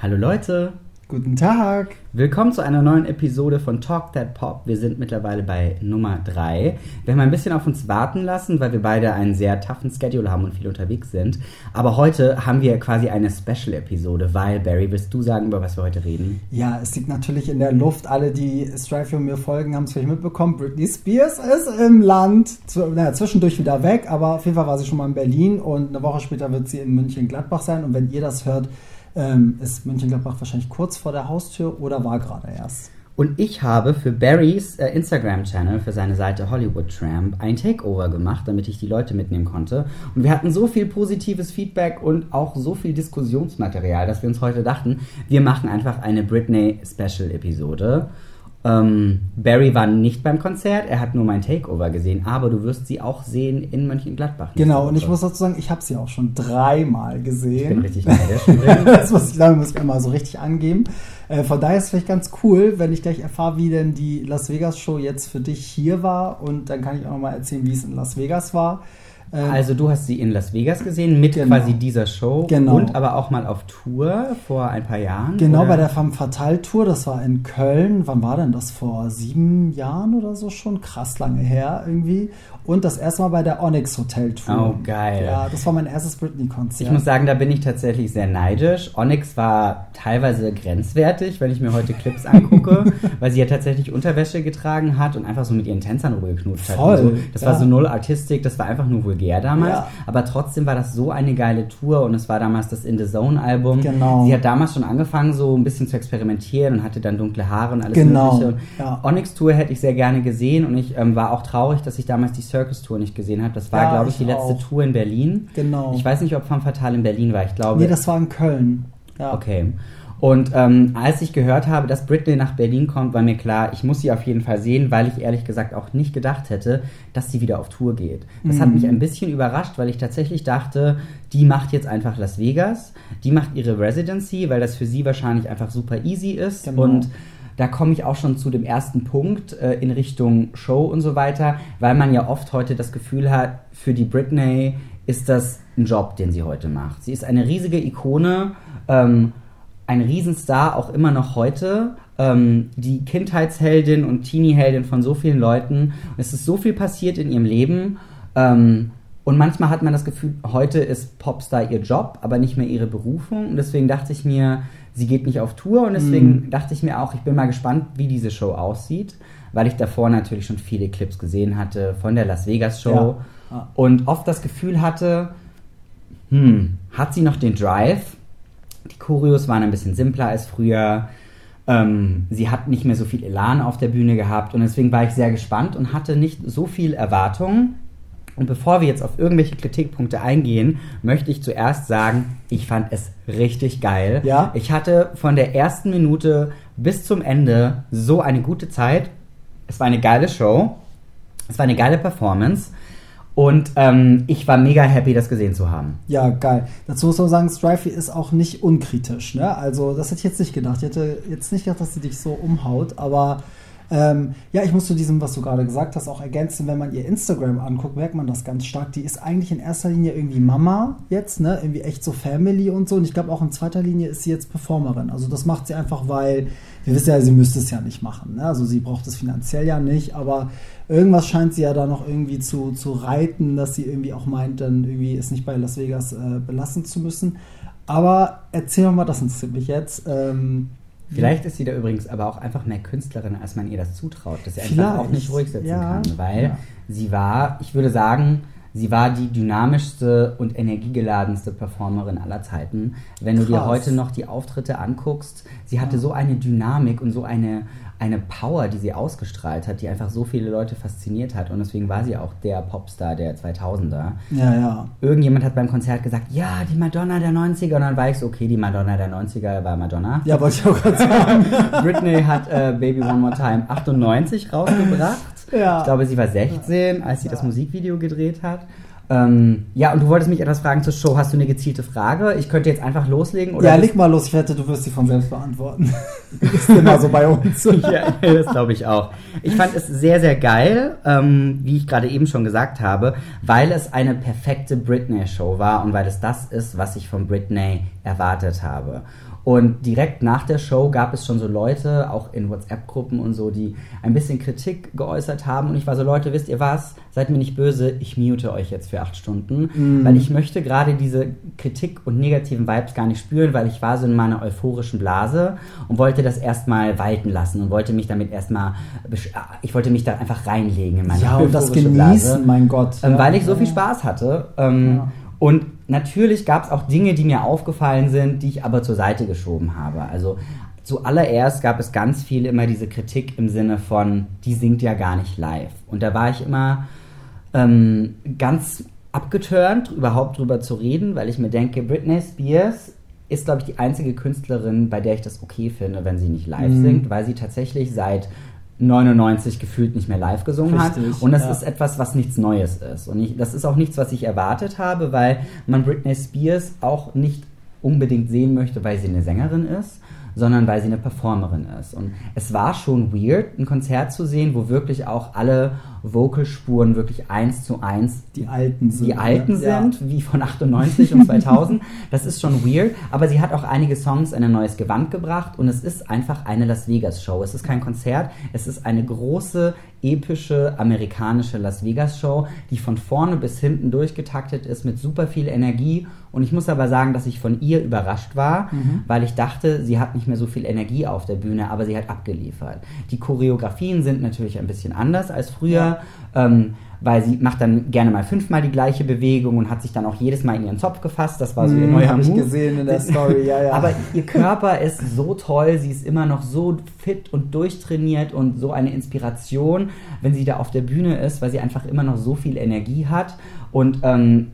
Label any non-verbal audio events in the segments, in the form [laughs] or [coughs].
Hallo Leute, Guten Tag. willkommen zu einer neuen Episode von Talk That Pop. Wir sind mittlerweile bei Nummer 3. Wir haben ein bisschen auf uns warten lassen, weil wir beide einen sehr toughen Schedule haben und viel unterwegs sind. Aber heute haben wir quasi eine Special-Episode, weil, Barry, willst du sagen, über was wir heute reden? Ja, es liegt natürlich in der Luft. Alle, die Strife und mir folgen, haben es vielleicht mitbekommen. Britney Spears ist im Land. Naja, zwischendurch wieder weg, aber auf jeden Fall war sie schon mal in Berlin und eine Woche später wird sie in München-Gladbach sein. Und wenn ihr das hört, ähm, ist München-Gladbach wahrscheinlich kurz vor der Haustür oder war gerade erst. Und ich habe für Barrys äh, Instagram-Channel, für seine Seite Hollywood Tramp, ein Takeover gemacht, damit ich die Leute mitnehmen konnte. Und wir hatten so viel positives Feedback und auch so viel Diskussionsmaterial, dass wir uns heute dachten, wir machen einfach eine Britney-Special-Episode. Ähm, Barry war nicht beim Konzert, er hat nur mein Takeover gesehen, aber du wirst sie auch sehen in Mönchengladbach. Genau, und ich muss dazu sagen, ich habe sie auch schon dreimal gesehen. Ich bin richtig neidisch. [laughs] das muss ich, damit muss ich immer so richtig angeben. Äh, von daher ist es vielleicht ganz cool, wenn ich gleich erfahre, wie denn die Las Vegas Show jetzt für dich hier war. Und dann kann ich auch nochmal erzählen, wie es in Las Vegas war. Ähm, Also du hast sie in Las Vegas gesehen mit Genau. quasi dieser Show Genau. und aber auch mal auf Tour vor ein paar Jahren. genau oder? bei der Femme Fatale Tour, das war in Köln. Wann war denn das? Vor sieben Jahren oder so schon? Krass lange her irgendwie. Und das erste Mal bei der Onyx Hotel Tour. Oh, geil. Ja, das war mein erstes Britney-Konzert. Ich muss sagen, da bin ich tatsächlich sehr neidisch. Onyx war teilweise grenzwertig, wenn ich mir heute Clips angucke, [laughs] weil sie ja tatsächlich Unterwäsche getragen hat und einfach so mit ihren Tänzern rumgeknutscht hat. Voll, So. Das war ja. so null Artistik, das war einfach nur vulgär damals. Ja. Aber trotzdem war das so eine geile Tour und es war damals das In the Zone Album. Genau. Sie hat damals schon angefangen, so ein bisschen zu experimentieren und hatte dann dunkle Haare und alles Genau, Mögliche. Und ja. Onyx Tour hätte ich sehr gerne gesehen und ich ähm, war auch traurig, dass ich damals die Circus Tour nicht gesehen habe. Das war, Ja, glaube ich, die ich letzte auch. Tour in Berlin. Genau. Ich weiß nicht, ob Femme Fatale in Berlin war. Ich glaube. Nee, das war in Köln. Ja. okay. Und ähm, als ich gehört habe, dass Britney nach Berlin kommt, war mir klar, ich muss sie auf jeden Fall sehen, weil ich ehrlich gesagt auch nicht gedacht hätte, dass sie wieder auf Tour geht. Das hat Mhm. mich ein bisschen überrascht, weil ich tatsächlich dachte, die macht jetzt einfach Las Vegas, die macht ihre Residency, weil das für sie wahrscheinlich einfach super easy ist Genau. und da komme ich auch schon zu dem ersten Punkt äh, in Richtung Show und so weiter, weil man ja oft heute das Gefühl hat, für die Britney ist das ein Job, den sie heute macht. Sie ist eine riesige Ikone, ähm, ein Riesenstar, auch immer noch heute. Ähm, die Kindheitsheldin und Teenie-Heldin von so vielen Leuten. Es ist so viel passiert in ihrem Leben. Ähm, und manchmal hat man das Gefühl, heute ist Popstar ihr Job, aber nicht mehr ihre Berufung. Und deswegen dachte ich mir, sie geht nicht auf Tour. Und deswegen dachte ich mir auch, ich bin mal gespannt, wie diese Show aussieht. Weil ich davor natürlich schon viele Clips gesehen hatte von der Las Vegas Show. Ja. Ja. Und oft das Gefühl hatte, hm, hat sie noch den Drive? Die Choreos waren ein bisschen simpler als früher. Ähm, sie hat nicht mehr so viel Elan auf der Bühne gehabt und deswegen war ich sehr gespannt und hatte nicht so viel Erwartungen. Und bevor wir jetzt auf irgendwelche Kritikpunkte eingehen, möchte ich zuerst sagen, ich fand es richtig geil. Ja? Ich hatte von der ersten Minute bis zum Ende so eine gute Zeit. Es war eine geile Show. Es war eine geile Performance. Und ähm, ich war mega happy, das gesehen zu haben. Ja, geil. Dazu muss man sagen, Strifey ist auch nicht unkritisch. Ne? Also, das hätte ich jetzt nicht gedacht. Ich hätte jetzt nicht gedacht, dass sie dich so umhaut. Aber ähm, ja, ich muss zu diesem, was du gerade gesagt hast, auch ergänzen. Wenn man ihr Instagram anguckt, merkt man das ganz stark. Die ist eigentlich in erster Linie irgendwie Mama jetzt, ne? Irgendwie echt so Family und so. Und ich glaube, auch in zweiter Linie ist sie jetzt Performerin. Also, das macht sie einfach, weil wir wissen ja, sie müsste es ja nicht machen. Ne? Also, sie braucht es finanziell ja nicht. Aber irgendwas scheint sie ja da noch irgendwie zu, zu reiten, dass sie irgendwie auch meint, dann irgendwie es nicht bei Las Vegas äh, belassen zu müssen. Aber erzähl doch mal, das interessiert mich jetzt. Ähm, Vielleicht ist sie da übrigens aber auch einfach mehr Künstlerin, als man ihr das zutraut, dass sie einfach Vielleicht, auch nicht ruhig sitzen ja, kann. Weil ja. sie war, ich würde sagen, sie war die dynamischste und energiegeladenste Performerin aller Zeiten. Wenn du dir Krass. heute noch die Auftritte anguckst, sie hatte so eine Dynamik und so eine, eine Power, die sie ausgestrahlt hat, die einfach so viele Leute fasziniert hat. Und deswegen war sie auch der Popstar der 2000er. ja, ja. Irgendjemand hat beim Konzert gesagt, ja, die Madonna der 90er. Und dann war ich so, okay, die Madonna der 90er war Madonna. Ja, wollte ich auch gerade sagen. [laughs] Britney hat äh, Baby One More Time 98 rausgebracht. Ja. Ich glaube, sie war 16, als sie das Musikvideo gedreht hat. Ähm, ja, und du wolltest mich etwas fragen zur Show. Hast du eine gezielte Frage? Ich könnte jetzt einfach loslegen. Oder ja, leg mal los. Ich wette, du wirst sie von selbst beantworten. [laughs] ist immer so bei uns. [laughs] ja, das glaube ich auch. Ich fand es sehr, sehr geil, ähm, wie ich gerade eben schon gesagt habe, weil es eine perfekte Britney-Show war und weil es das ist, was ich von Britney erwartet habe. Und direkt nach der Show gab es schon so Leute, auch in WhatsApp-Gruppen und so, die ein bisschen Kritik geäußert haben. Und ich war so, Leute, wisst ihr was? Seid mir nicht böse, ich mute euch jetzt für acht Stunden. Mhm. Weil ich möchte gerade diese Kritik und negativen Vibes gar nicht spüren, weil ich war so in meiner euphorischen Blase und wollte das erstmal walten lassen und wollte mich damit erstmal, besch- ich wollte mich da einfach reinlegen in meine Ja, und das genießen, Blase. mein Gott. Ähm, ja. weil ich so viel. Spaß hatte. Ähm, Ja. Und natürlich gab es auch Dinge, die mir aufgefallen sind, die ich aber zur Seite geschoben habe. Also zuallererst gab es ganz viel immer diese Kritik im Sinne von, die singt ja gar nicht live. Und da war ich immer ähm, ganz abgeturnt, überhaupt drüber zu reden, weil ich mir denke, Britney Spears ist, glaube ich, die einzige Künstlerin, bei der ich das okay finde, wenn sie nicht live Mhm. singt, weil sie tatsächlich seit 99 gefühlt nicht mehr live gesungen Richtig, hat. Und das ja. ist etwas, was nichts Neues ist. Und ich, das ist auch nichts, was ich erwartet habe, weil man Britney Spears auch nicht unbedingt sehen möchte, weil sie eine Sängerin ist, sondern weil sie eine Performerin ist. Und es war schon weird, ein Konzert zu sehen, wo wirklich auch alle Vocalspuren wirklich eins zu eins Die alten sind. die alten? Ja. sind, wie von 98 und 2000. [laughs] Das ist schon weird, aber sie hat auch einige Songs in ein neues Gewand gebracht und es ist einfach eine Las Vegas Show. Es ist kein Konzert, es ist eine große, epische amerikanische Las Vegas Show, die von vorne bis hinten durchgetaktet ist mit super viel Energie und ich muss aber sagen, dass ich von ihr überrascht war, weil ich dachte, sie hat nicht mehr so viel Energie auf der Bühne, aber sie hat abgeliefert. Die Choreografien sind natürlich ein bisschen anders als früher. Ähm, weil sie macht dann gerne mal fünfmal die gleiche Bewegung und hat sich dann auch jedes Mal in ihren Zopf gefasst. Das war so ihr Mhm, neuer hab ich Move. gesehen in der [laughs] Story, ja, ja. Aber ihr [laughs] Körper ist so toll, sie ist immer noch so fit und durchtrainiert und so eine Inspiration, wenn sie da auf der Bühne ist, weil sie einfach immer noch so viel Energie hat. Und ähm,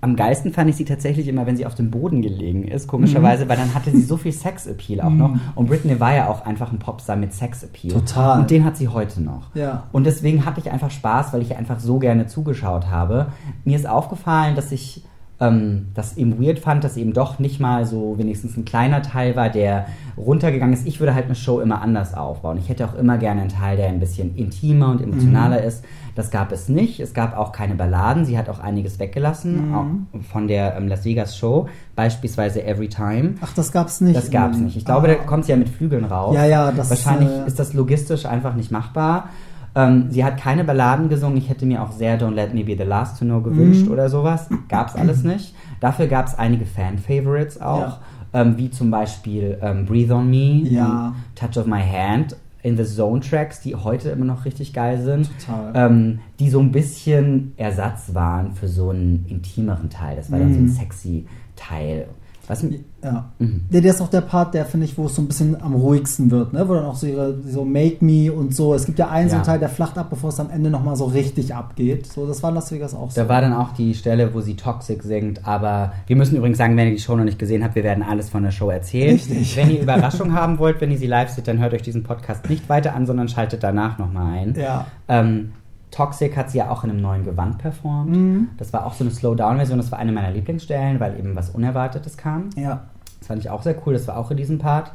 am geilsten fand ich sie tatsächlich immer, wenn sie auf dem Boden gelegen ist, komischerweise, weil dann hatte sie so viel Sex-Appeal auch noch. Und Britney war ja auch einfach ein Popstar mit Sex-Appeal. Total. Und den hat sie heute noch. Ja. Und deswegen hatte ich einfach Spaß, weil ich einfach so gerne zugeschaut habe. Mir ist aufgefallen, dass ich ähm, das eben weird fand, dass eben doch nicht mal so wenigstens ein kleiner Teil war, der runtergegangen ist. Ich würde halt eine Show immer anders aufbauen. Ich hätte auch immer gerne einen Teil, der ein bisschen intimer und emotionaler Mhm. ist. Das gab es nicht. Es gab auch keine Balladen. Sie hat auch einiges weggelassen Mhm. auch von der ähm, Las Vegas Show, beispielsweise Every Time. Ach, das gab's nicht. Das gab es nicht. Ich glaube, Ah. da kommt sie ja mit Flügeln raus. Ja, ja, das, Wahrscheinlich äh, ist das logistisch einfach nicht machbar. Ähm, sie hat keine Balladen gesungen. Ich hätte mir auch sehr Don't Let Me Be the Last to Know gewünscht Mhm. oder sowas. Gab es alles nicht. Dafür gab es einige Fan-Favorites auch. Ja. Ähm, wie zum Beispiel ähm, Breathe on Me, Ja. Touch of My Hand, In the Zone Tracks, die heute immer noch richtig geil sind. Total. Ähm, die so ein bisschen Ersatz waren für so einen intimeren Teil. Das war dann so ein Mhm. sexy Teil. Was, Ja. Mhm. Der, der ist auch der Part, der finde ich, wo es so ein bisschen am ruhigsten wird, ne? Wo dann auch so ihre so Make Me und so. Es gibt ja einen so einen Ja. Teil, der flacht ab, bevor es am Ende nochmal so richtig abgeht. So, das war in Las Vegas auch so. Da war dann auch die Stelle, wo sie Toxic singt, aber wir müssen übrigens sagen, wenn ihr die Show noch nicht gesehen habt, wir werden alles von der Show erzählen. Richtig. Wenn ihr Überraschung [laughs] haben wollt, wenn ihr sie live seht, dann hört euch diesen Podcast nicht weiter an, sondern schaltet danach nochmal ein. ja. Ähm, Toxic hat sie ja auch in einem neuen Gewand performt. Mhm. Das war auch so eine Slowdown-Version, das war eine meiner Lieblingsstellen, weil eben was Unerwartetes kam. Ja. Das fand ich auch sehr cool, das war auch in diesem Part.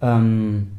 Ähm,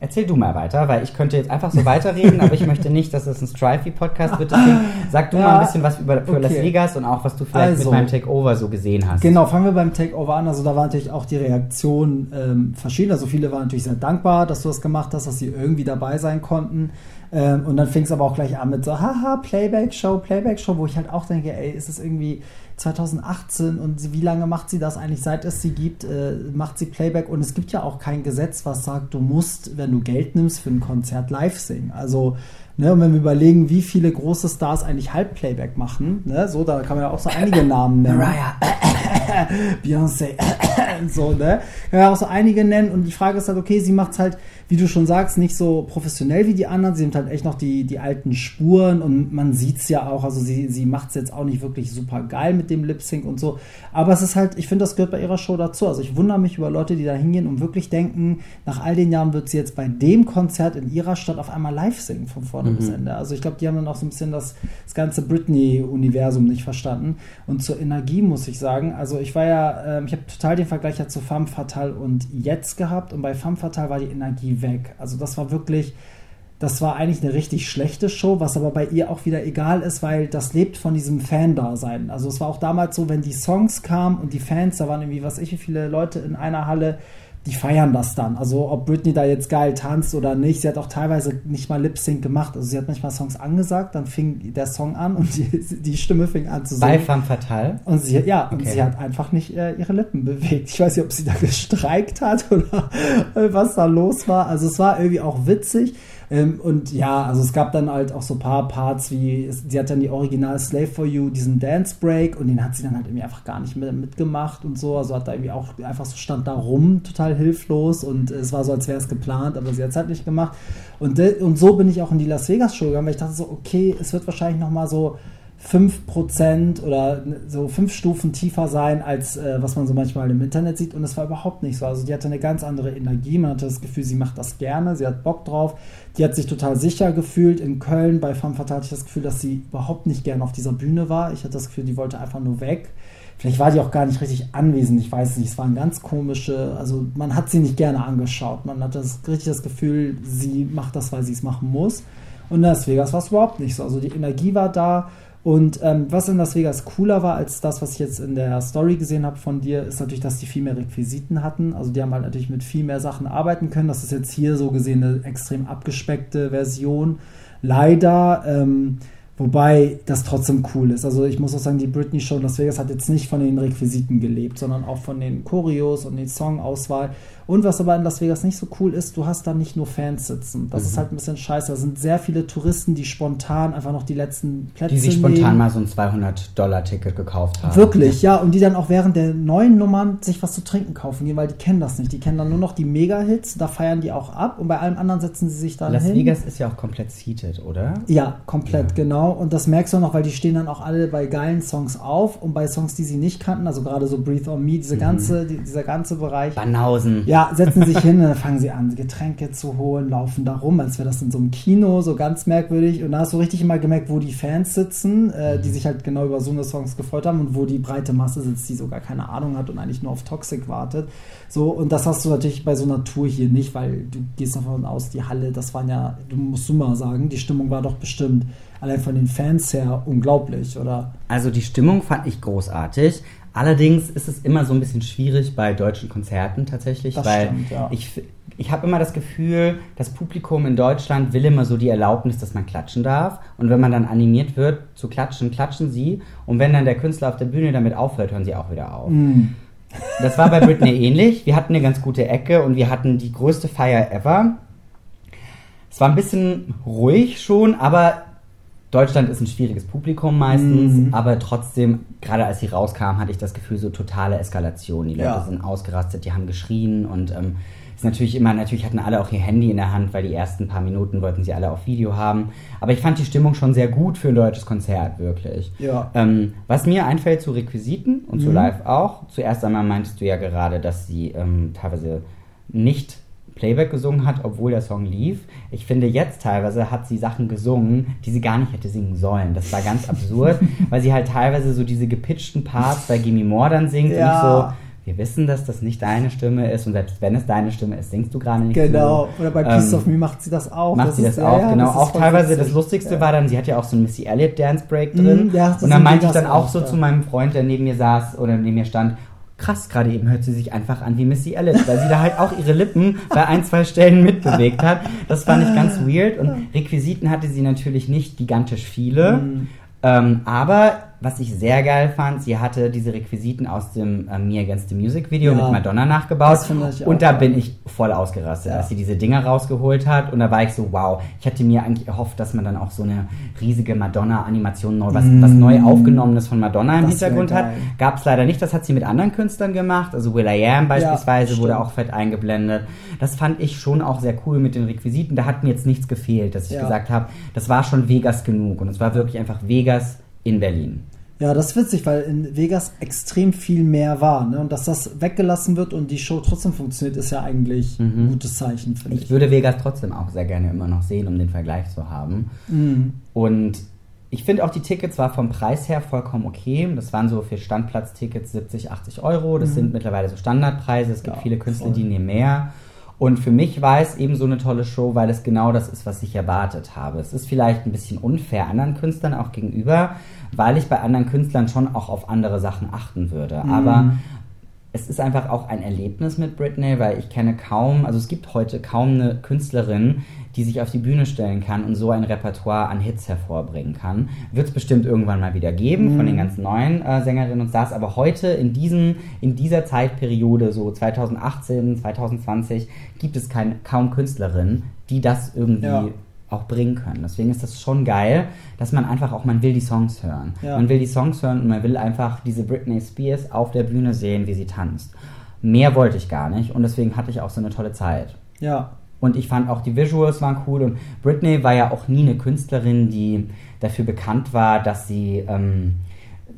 erzähl du mal weiter, weil ich könnte jetzt einfach so weiterreden, aber ich möchte nicht, dass es ein Strifey-Podcast wird. Deswegen sag du Ja, mal ein bisschen was über für Las okay. Vegas und auch, was du vielleicht Also. mit meinem Takeover so gesehen hast. Genau, fangen wir beim Takeover an. Also da war natürlich auch die Reaktion ähm, verschieden. Also viele waren natürlich sehr dankbar, dass du das gemacht hast, dass sie irgendwie dabei sein konnten. Ähm, und dann fing es aber auch gleich an mit so, haha, Playback-Show, Playback-Show, wo ich halt auch denke, ey, ist es irgendwie 2018 und wie lange macht sie das eigentlich, seit es sie gibt, äh, macht sie Playback und es gibt ja auch kein Gesetz, was sagt, du musst, wenn du Geld nimmst, für ein Konzert live singen. Also Ne, und wenn wir überlegen, wie viele große Stars eigentlich Halbplayback machen, ne, so, da kann man ja auch so einige Namen nennen. Mariah. [coughs] Beyoncé, [coughs] so, ne? Kann ja auch so einige nennen und die Frage ist halt, okay, sie macht halt, wie du schon sagst, nicht so professionell wie die anderen. Sie nimmt halt echt noch die, die alten Spuren und man sieht's ja auch, also sie, sie macht's jetzt auch nicht wirklich super geil mit dem Lip Sync und so. Aber es ist halt, ich finde, das gehört bei ihrer Show dazu. Also ich wundere mich über Leute, die da hingehen und wirklich denken, nach all den Jahren wird sie jetzt bei dem Konzert in ihrer Stadt auf einmal live singen von vorne bis Ende. Also ich glaube, die haben dann auch so ein bisschen das, das ganze Britney-Universum nicht verstanden. Und zur Energie muss ich sagen, also ich war ja, ähm, ich habe total den Vergleich ja zu Femme Fatale und jetzt gehabt und bei Femme Fatale war die Energie weg. Also das war wirklich das war eigentlich eine richtig schlechte Show, was aber bei ihr auch wieder egal ist, weil das lebt von diesem Fan-Dasein. Also es war auch damals so, wenn die Songs kamen und die Fans, da waren irgendwie, was ich, wie viele Leute in einer Halle, die feiern das dann. Also ob Britney da jetzt geil tanzt oder nicht, sie hat auch teilweise nicht mal Lip-Sync gemacht. Also sie hat manchmal Songs angesagt, dann fing der Song an und [laughs] die, die Stimme fing an zu singen. Bei Femme Fatale? Und sie, ja, okay. und sie hat einfach nicht äh, ihre Lippen bewegt. Ich weiß nicht, ob sie da [laughs] gestreikt hat oder [laughs] was da los war. Also es war irgendwie auch witzig. Ähm, und ja, also es gab dann halt auch so ein paar Parts, wie sie hat dann die Original Slave for You, diesen Dance Break und den hat sie dann halt irgendwie einfach gar nicht mehr mitgemacht und so. Also hat da irgendwie auch einfach so stand da rum, total hilflos und es war so, als wäre es geplant, aber sie hat es halt nicht gemacht. Und, und so bin ich auch in die Las Vegas Show gegangen, weil ich dachte so, okay, es wird wahrscheinlich nochmal so 5% oder so fünf Stufen tiefer sein, als äh, was man so manchmal im Internet sieht. Und es war überhaupt nicht so. Also die hatte eine ganz andere Energie. Man hatte das Gefühl, sie macht das gerne, sie hat Bock drauf. Die hat sich total sicher gefühlt. In Köln bei Femme Fatale hatte ich das Gefühl, dass sie überhaupt nicht gerne auf dieser Bühne war. Ich hatte das Gefühl, die wollte einfach nur weg. Vielleicht war die auch gar nicht richtig anwesend, ich weiß nicht. Es waren ganz komische, also man hat sie nicht gerne angeschaut. Man hat das, richtig das Gefühl, sie macht das, weil sie es machen muss. Und in Las Vegas war es überhaupt nicht so. Also die Energie war da und ähm, was in Las Vegas cooler war als das, was ich jetzt in der Story gesehen habe von dir, ist natürlich, dass die viel mehr Requisiten hatten. Also die haben halt natürlich mit viel mehr Sachen arbeiten können. Das ist jetzt hier so gesehen eine extrem abgespeckte Version. Leider. Ähm, Wobei das trotzdem cool ist. Also ich muss auch sagen, die Britney Show in Las Vegas hat jetzt nicht von den Requisiten gelebt, sondern auch von den Choreos und den Songauswahl. Und was aber in Las Vegas nicht so cool ist, du hast da nicht nur Fans sitzen. Das mhm. ist halt ein bisschen scheiße. Da sind sehr viele Touristen, die spontan einfach noch die letzten Plätze Die sich spontan nehmen. mal so ein 200-Dollar-Ticket gekauft haben. Wirklich, ja. Und die dann auch während der neuen Nummern sich was zu trinken kaufen gehen, weil die kennen das nicht. Die kennen dann nur noch die Mega-Hits, da feiern die auch ab. Und bei allem anderen setzen sie sich dann Las hin. Las Vegas ist ja auch komplett seated, oder? Ja, komplett, ja. genau. Und das merkst du auch noch, weil die stehen dann auch alle bei geilen Songs auf und bei Songs, die sie nicht kannten, also gerade so Breathe on Me, diese mhm. ganze, die, dieser ganze Bereich. Banausen. Ja, setzen sich hin dann fangen sie an, Getränke zu holen, laufen da rum, als wäre das in so einem Kino, so ganz merkwürdig. Und da hast du richtig immer gemerkt, wo die Fans sitzen, äh, die mhm. sich halt genau über so eine Songs gefreut haben und wo die breite Masse sitzt, die sogar keine Ahnung hat und eigentlich nur auf Toxic wartet. So, und das hast du natürlich bei so einer Tour hier nicht, weil du gehst davon aus, die Halle, das waren ja, du musst du mal sagen, die Stimmung war doch bestimmt allein von den Fans her unglaublich, oder? Also die Stimmung fand ich großartig. Allerdings ist es immer so ein bisschen schwierig bei deutschen Konzerten tatsächlich, das weil stimmt, ja. ich, ich habe immer das Gefühl, das Publikum in Deutschland will immer so die Erlaubnis, dass man klatschen darf. Und wenn man dann animiert wird zu klatschen, klatschen sie. Und wenn dann der Künstler auf der Bühne damit aufhört, hören sie auch wieder auf. Mm. Das war bei Britney [laughs] ähnlich. Wir hatten eine ganz gute Ecke und wir hatten die größte Feier ever. Es war ein bisschen ruhig schon, aber Deutschland ist ein schwieriges Publikum meistens, mhm. aber trotzdem, gerade als sie rauskam, hatte ich das Gefühl, so totale Eskalation. Die Leute ja. sind ausgerastet, die haben geschrien und ähm, ist natürlich immer, natürlich hatten alle auch ihr Handy in der Hand, weil die ersten paar Minuten wollten sie alle auf Video haben. Aber ich fand die Stimmung schon sehr gut für ein deutsches Konzert, wirklich. Ja. Ähm, was mir einfällt zu Requisiten und mhm. zu Live auch, zuerst einmal meintest du ja gerade, dass sie ähm, teilweise nicht Playback gesungen hat, obwohl der Song lief. Ich finde, jetzt teilweise hat sie Sachen gesungen, die sie gar nicht hätte singen sollen. Das war ganz absurd, [laughs] weil sie halt teilweise so diese gepitchten Parts bei Gimme More dann singt ja. und ich so, wir wissen, dass das nicht deine Stimme ist und selbst wenn es deine Stimme ist, singst du gerade nicht Genau, so. oder bei Piece ähm, of Me macht sie das auch. Macht das sie das auch, ja, genau. Das auch teilweise witzig. das Lustigste ja. war dann, sie hat ja auch so ein Missy Elliott Dance Break drin. Mm, ja, und dann meinte ich dann auch so zu meinem Freund, der neben mir saß oder neben mir stand, krass, gerade eben hört sie sich einfach an wie Missy Elliott, weil sie da halt auch ihre Lippen bei ein, zwei Stellen mitbewegt hat. Das fand ich ganz weird und Requisiten hatte sie natürlich nicht gigantisch viele. Mhm. Ähm, aber was ich sehr geil fand, sie hatte diese Requisiten aus dem äh, Me Against the Music Video ja, mit Madonna nachgebaut. und da bin ich voll ausgerastet, ja. als sie diese Dinger rausgeholt hat. Und da war ich so, wow, ich hatte mir eigentlich erhofft, dass man dann auch so eine riesige Madonna-Animation neu, was, mm. was neu aufgenommenes von Madonna im das Hintergrund hat. Gab es leider nicht. Das hat sie mit anderen Künstlern gemacht. Also Will I Am beispielsweise ja, wurde auch fett eingeblendet. Das fand ich schon auch sehr cool mit den Requisiten. Da hat mir jetzt nichts gefehlt, dass ich gesagt habe, das war schon Vegas genug. Und es war wirklich einfach Vegas in Berlin. Ja, das ist witzig, weil in Vegas extrem viel mehr war. Ne? Und dass das weggelassen wird und die Show trotzdem funktioniert, ist ja eigentlich mhm. ein gutes Zeichen, finde ich. Ich würde Vegas trotzdem auch sehr gerne immer noch sehen, um den Vergleich zu haben. Mhm. Und ich finde auch die Tickets war vom Preis her vollkommen okay. Das waren so für Standplatztickets 70, 80 Euro. Das mhm. sind mittlerweile so Standardpreise. Es gibt ja, viele Künstler, voll. die nehmen mehr. Und für mich war es eben so eine tolle Show, weil es genau das ist, was ich erwartet habe. Es ist vielleicht ein bisschen unfair anderen Künstlern auch gegenüber, weil ich bei anderen Künstlern schon auch auf andere Sachen achten würde. Mhm. Aber es ist einfach auch ein Erlebnis mit Britney, weil ich kenne kaum, also es gibt heute kaum eine Künstlerin, die sich auf die Bühne stellen kann und so ein Repertoire an Hits hervorbringen kann. Wird es bestimmt irgendwann mal wieder geben mhm. von den ganzen neuen äh, Sängerinnen und Stars, aber heute in, diesen, in dieser Zeitperiode, so 2018, 2020, gibt es kein, kaum Künstlerinnen, die das irgendwie ja auch bringen können. Deswegen ist das schon geil, dass man einfach auch, man will die Songs hören. Ja. Man will die Songs hören und man will einfach diese Britney Spears auf der Bühne sehen, wie sie tanzt. Mehr wollte ich gar nicht und deswegen hatte ich auch so eine tolle Zeit. Ja. Und ich fand auch die Visuals waren cool und Britney war ja auch nie eine Künstlerin, die dafür bekannt war, dass sie ähm,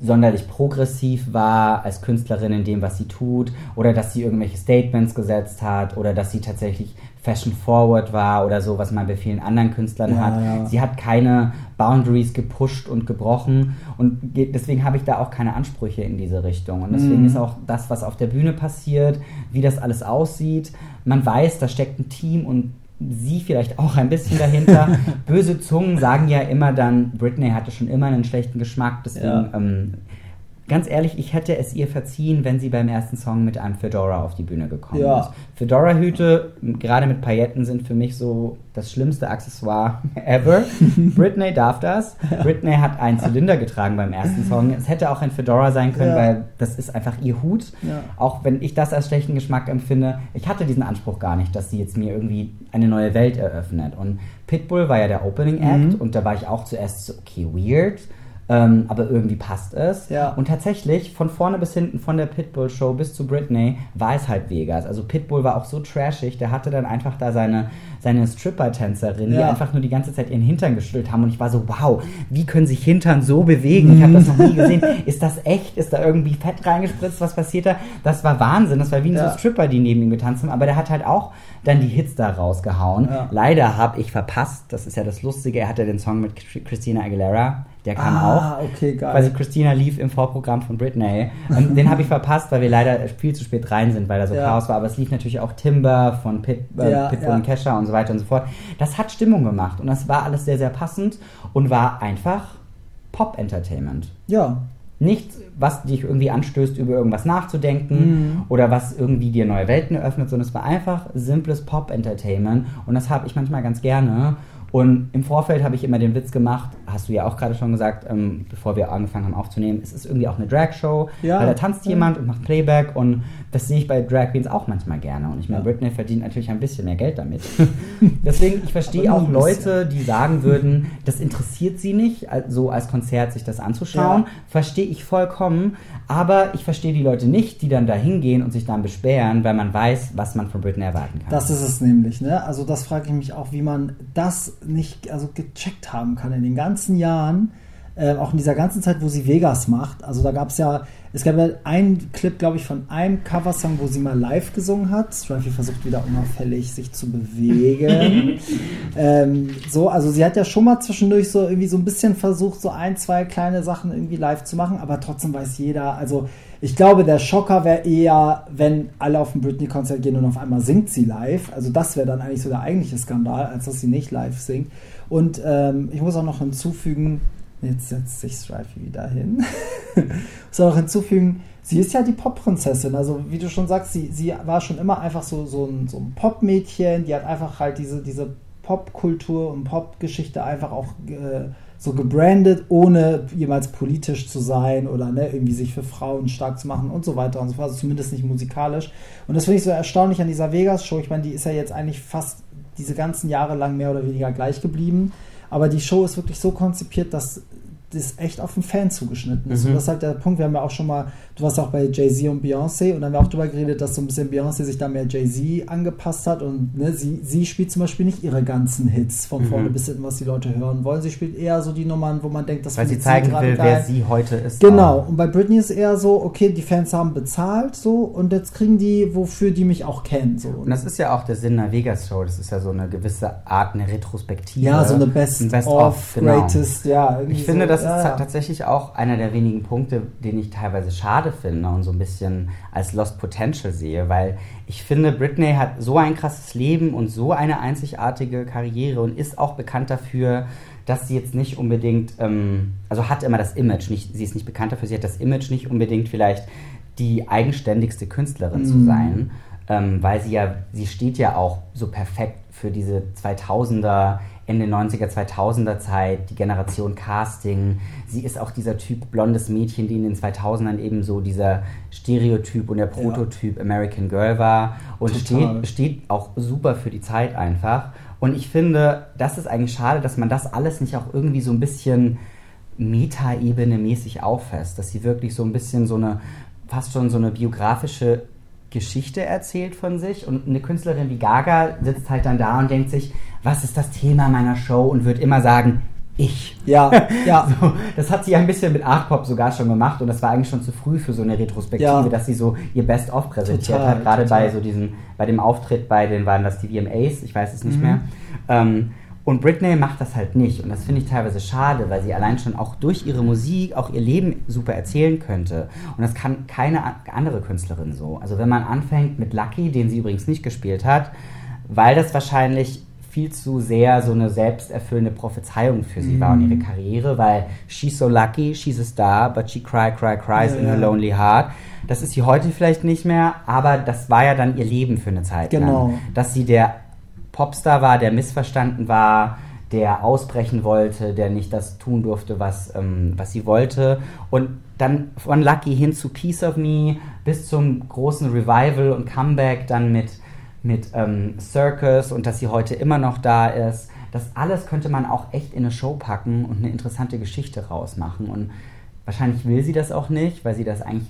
sonderlich progressiv war als Künstlerin in dem, was sie tut, oder dass sie irgendwelche Statements gesetzt hat, oder dass sie tatsächlich Fashion Forward war oder so, was man bei vielen anderen Künstlern ja, hat. Ja. Sie hat keine Boundaries gepusht und gebrochen und deswegen habe ich da auch keine Ansprüche in diese Richtung. Und deswegen mm. ist auch das, was auf der Bühne passiert, wie das alles aussieht. Man weiß, da steckt ein Team und sie vielleicht auch ein bisschen dahinter. [laughs] Böse Zungen sagen ja immer dann, Britney hatte schon immer einen schlechten Geschmack, deswegen ja. ähm, ganz ehrlich, ich hätte es ihr verziehen, wenn sie beim ersten Song mit einem Fedora auf die Bühne gekommen ja. ist. Fedora-Hüte, gerade mit Pailletten, sind für mich so das schlimmste Accessoire [laughs] ever. [laughs] Britney darf das. Britney hat einen Zylinder getragen beim ersten Song. Es hätte auch ein Fedora sein können, ja. weil das ist einfach ihr Hut. Ja. Auch wenn ich das als schlechten Geschmack empfinde, ich hatte diesen Anspruch gar nicht, dass sie jetzt mir irgendwie eine neue Welt eröffnet. Und Pitbull war ja der Opening Act mhm. und da war ich auch zuerst so, okay, weird ähm, aber irgendwie passt es. Ja. Und tatsächlich, von vorne bis hinten, von der Pitbull-Show bis zu Britney, war es halt Vegas. Also Pitbull war auch so trashig, der hatte dann einfach da seine, seine Stripper-Tänzerin, ja. die einfach nur die ganze Zeit ihren Hintern geschüttelt haben. Und ich war so, wow, wie können sich Hintern so bewegen? Ich habe das noch nie gesehen. [laughs] Ist das echt? Ist da irgendwie Fett reingespritzt? Was passiert da? Das war Wahnsinn. Das war wie ja. so Stripper, die neben ihm getanzt haben. Aber der hat halt auch dann die Hits da rausgehauen. Leider habe ich verpasst, das ist ja das Lustige, er hatte den Song mit Christina Aguilera, der kam ah, auch. okay, geil. Also Christina lief im Vorprogramm von Britney. Und den habe ich verpasst, weil wir leider viel zu spät rein sind, weil da so ja. Chaos war. Aber es lief natürlich auch Timber von Pit, äh, ja, Pitbull ja. und Kesha und so weiter und so fort. Das hat Stimmung gemacht und das war alles sehr, sehr passend und war einfach Pop-Entertainment. Ja. Nichts, was dich irgendwie anstößt, über irgendwas nachzudenken mhm. oder was irgendwie dir neue Welten eröffnet, sondern es war einfach simples Pop-Entertainment und das habe ich manchmal ganz gerne. Und im Vorfeld habe ich immer den Witz gemacht, hast du ja auch gerade schon gesagt, ähm, bevor wir angefangen haben aufzunehmen, es ist irgendwie auch eine Drag-Show, ja. weil da tanzt jemand und macht Playback und das sehe ich bei Drag Queens auch manchmal gerne. Und ich meine, ja. Britney verdient natürlich ein bisschen mehr Geld damit. [laughs] Deswegen, ich verstehe auch Leute, die sagen würden, das interessiert sie nicht, so als Konzert sich das anzuschauen. Ja. Verstehe ich vollkommen. Aber ich verstehe die Leute nicht, die dann da hingehen und sich dann beschweren, weil man weiß, was man von Britney erwarten kann. Das ist es nämlich, ne? Also das frage ich mich auch, wie man das nicht also gecheckt haben kann in den ganzen Jahren äh, auch in dieser ganzen Zeit, wo sie Vegas macht. Also da gab es ja, es gab ja einen Clip, glaube ich, von einem Coversong, wo sie mal live gesungen hat. Strifey versucht wieder unauffällig sich zu bewegen. [laughs] ähm, so, also sie hat ja schon mal zwischendurch so irgendwie so ein bisschen versucht, so ein, zwei kleine Sachen irgendwie live zu machen, aber trotzdem weiß jeder, also ich glaube, der Schocker wäre eher, wenn alle auf ein Britney-Konzert gehen und auf einmal singt sie live. Also das wäre dann eigentlich so der eigentliche Skandal, als dass sie nicht live singt. Und ähm, ich muss auch noch hinzufügen, Jetzt setzt sich Strifey wieder hin. [laughs] Soll auch hinzufügen, sie ist ja die Pop-Prinzessin. Also, wie du schon sagst, sie, sie war schon immer einfach so, so ein, so ein Pop-Mädchen. Die hat einfach halt diese, diese Pop-Kultur und Pop-Geschichte einfach auch äh, so gebrandet, ohne jemals politisch zu sein oder ne, irgendwie sich für Frauen stark zu machen und so weiter und so fort. Also zumindest nicht musikalisch. Und das finde ich so erstaunlich an dieser Vegas-Show. Ich meine, die ist ja jetzt eigentlich fast diese ganzen Jahre lang mehr oder weniger gleich geblieben. Aber die Show ist wirklich so konzipiert, dass das echt auf den Fan zugeschnitten ist. Mhm. Und das ist halt der Punkt, wir haben ja auch schon mal, du warst auch bei Jay-Z und Beyoncé und dann haben wir auch darüber geredet, dass so ein bisschen Beyoncé sich da mehr Jay-Z angepasst hat und ne, sie, sie spielt zum Beispiel nicht ihre ganzen Hits von vorne mhm. bis hinten, was die Leute hören wollen. Sie spielt eher so die Nummern, wo man denkt, dass Weil sie zeigen sie will, geil. wer sie heute ist. Genau. Auch. Und bei Britney ist eher so, okay, die Fans haben bezahlt so und jetzt kriegen die, wofür die mich auch kennen. So. Und das ist ja auch der Sinn der Vegas-Show. Das ist ja so eine gewisse Art, eine Retrospektive. Ja, so eine Best, Best of, of genau. Greatest, ja. Ich finde, das ja, ist ja. tatsächlich auch einer der wenigen Punkte, den ich teilweise schade schade finde und so ein bisschen als Lost Potential sehe, weil ich finde, Britney hat so ein krasses Leben und so eine einzigartige Karriere und ist auch bekannt dafür, dass sie jetzt nicht unbedingt, ähm, also hat immer das Image, nicht, sie ist nicht bekannt dafür, sie hat das Image nicht unbedingt vielleicht die eigenständigste Künstlerin mm. zu sein, ähm, weil sie ja, sie steht ja auch so perfekt für diese 2000er Ende 90er, 2000er Zeit, die Generation Casting. Sie ist auch dieser Typ blondes Mädchen, die in den 2000ern eben so dieser Stereotyp und der Prototyp ja. American Girl war und steht, steht auch super für die Zeit einfach. Und ich finde, das ist eigentlich schade, dass man das alles nicht auch irgendwie so ein bisschen Metaebene mäßig auffasst, dass sie wirklich so ein bisschen so eine, fast schon so eine biografische Geschichte erzählt von sich und eine Künstlerin wie Gaga sitzt halt dann da und denkt sich, was ist das Thema meiner Show und wird immer sagen, ich. Ja, [laughs] ja. So, das hat sie ein bisschen mit Art Pop sogar schon gemacht und das war eigentlich schon zu früh für so eine Retrospektive, ja. dass sie so ihr Best-of präsentiert total, hat. Gerade bei so diesem, bei dem Auftritt bei den, waren das die VMAs, ich weiß es nicht mhm. mehr. Ähm, und Britney macht das halt nicht. Und das finde ich teilweise schade, weil sie allein schon auch durch ihre Musik auch ihr Leben super erzählen könnte. Und das kann keine andere Künstlerin so. Also wenn man anfängt mit Lucky, den sie übrigens nicht gespielt hat, weil das wahrscheinlich viel zu sehr so eine selbsterfüllende Prophezeiung für sie mm. war und ihre mhm. Karriere, weil she's so lucky, she's a star, but she cry, cry, cries ja, in her lonely heart. Das ist sie heute vielleicht nicht mehr, aber das war ja dann ihr Leben für eine Zeit genau. lang. Dass sie der Popstar war, der missverstanden war, der ausbrechen wollte, der nicht das tun durfte, was, ähm, was sie wollte. Und dann von Lucky hin zu Piece of Me bis zum großen Revival und Comeback dann mit mit ähm, Circus und dass sie heute immer noch da ist. Das alles könnte man auch echt in eine Show packen und eine interessante Geschichte rausmachen. Und wahrscheinlich will sie das auch nicht, weil sie das eigentlich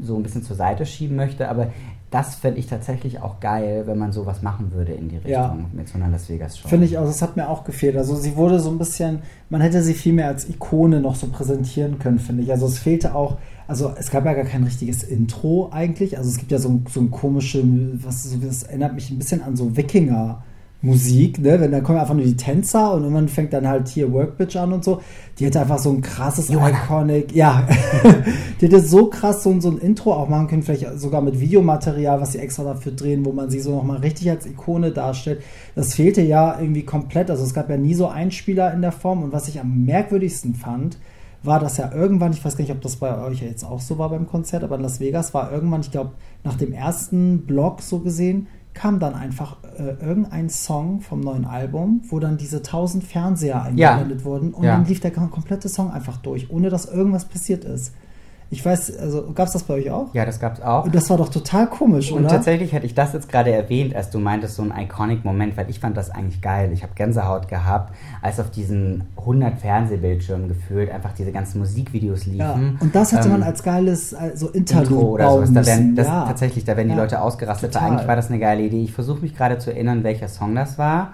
so ein bisschen zur Seite schieben möchte. Aber das fände ich tatsächlich auch geil, wenn man sowas machen würde in die Richtung ja. mit so einer Las Vegas Show. Finde ich auch, das hat mir auch gefehlt. Also sie wurde so ein bisschen, man hätte sie viel mehr als Ikone noch so präsentieren können, finde ich. Also es fehlte auch, also es gab ja gar kein richtiges Intro eigentlich. Also es gibt ja so, so ein komisches, was das erinnert mich ein bisschen an so Wikinger. Musik, ne? Wenn da kommen einfach nur die Tänzer und irgendwann fängt dann halt hier Workbitch an und so. Die hätte einfach so ein krasses Johanna. Iconic, ja. [laughs] die hätte so krass so, so ein Intro auch machen können, vielleicht sogar mit Videomaterial, was sie extra dafür drehen, wo man sie so nochmal richtig als Ikone darstellt. Das fehlte ja irgendwie komplett. Also es gab ja nie so Einspieler in der Form und was ich am merkwürdigsten fand, war das ja irgendwann, ich weiß gar nicht, ob das bei euch jetzt auch so war beim Konzert, aber in Las Vegas war irgendwann, ich glaube, nach dem ersten Block so gesehen, kam dann einfach äh, irgendein Song vom neuen Album, wo dann diese tausend Fernseher eingeblendet ja. wurden und ja. dann lief der komplette Song einfach durch, ohne dass irgendwas passiert ist. Ich weiß, also gab es das bei euch auch? Ja, das gab es auch. Und das war doch total komisch, Und oder? tatsächlich hätte ich das jetzt gerade erwähnt, als du meintest, so ein iconic Moment, weil ich fand das eigentlich geil. Ich habe Gänsehaut gehabt, als auf diesen 100 Fernsehbildschirmen gefühlt einfach diese ganzen Musikvideos liefen. Ja, und das hätte ähm, man als geiles also Interlude Intro oder sowas. Da werden, das, ja. Tatsächlich, da werden die ja, Leute ausgerastet. Eigentlich war das eine geile Idee. Ich versuche mich gerade zu erinnern, welcher Song das war.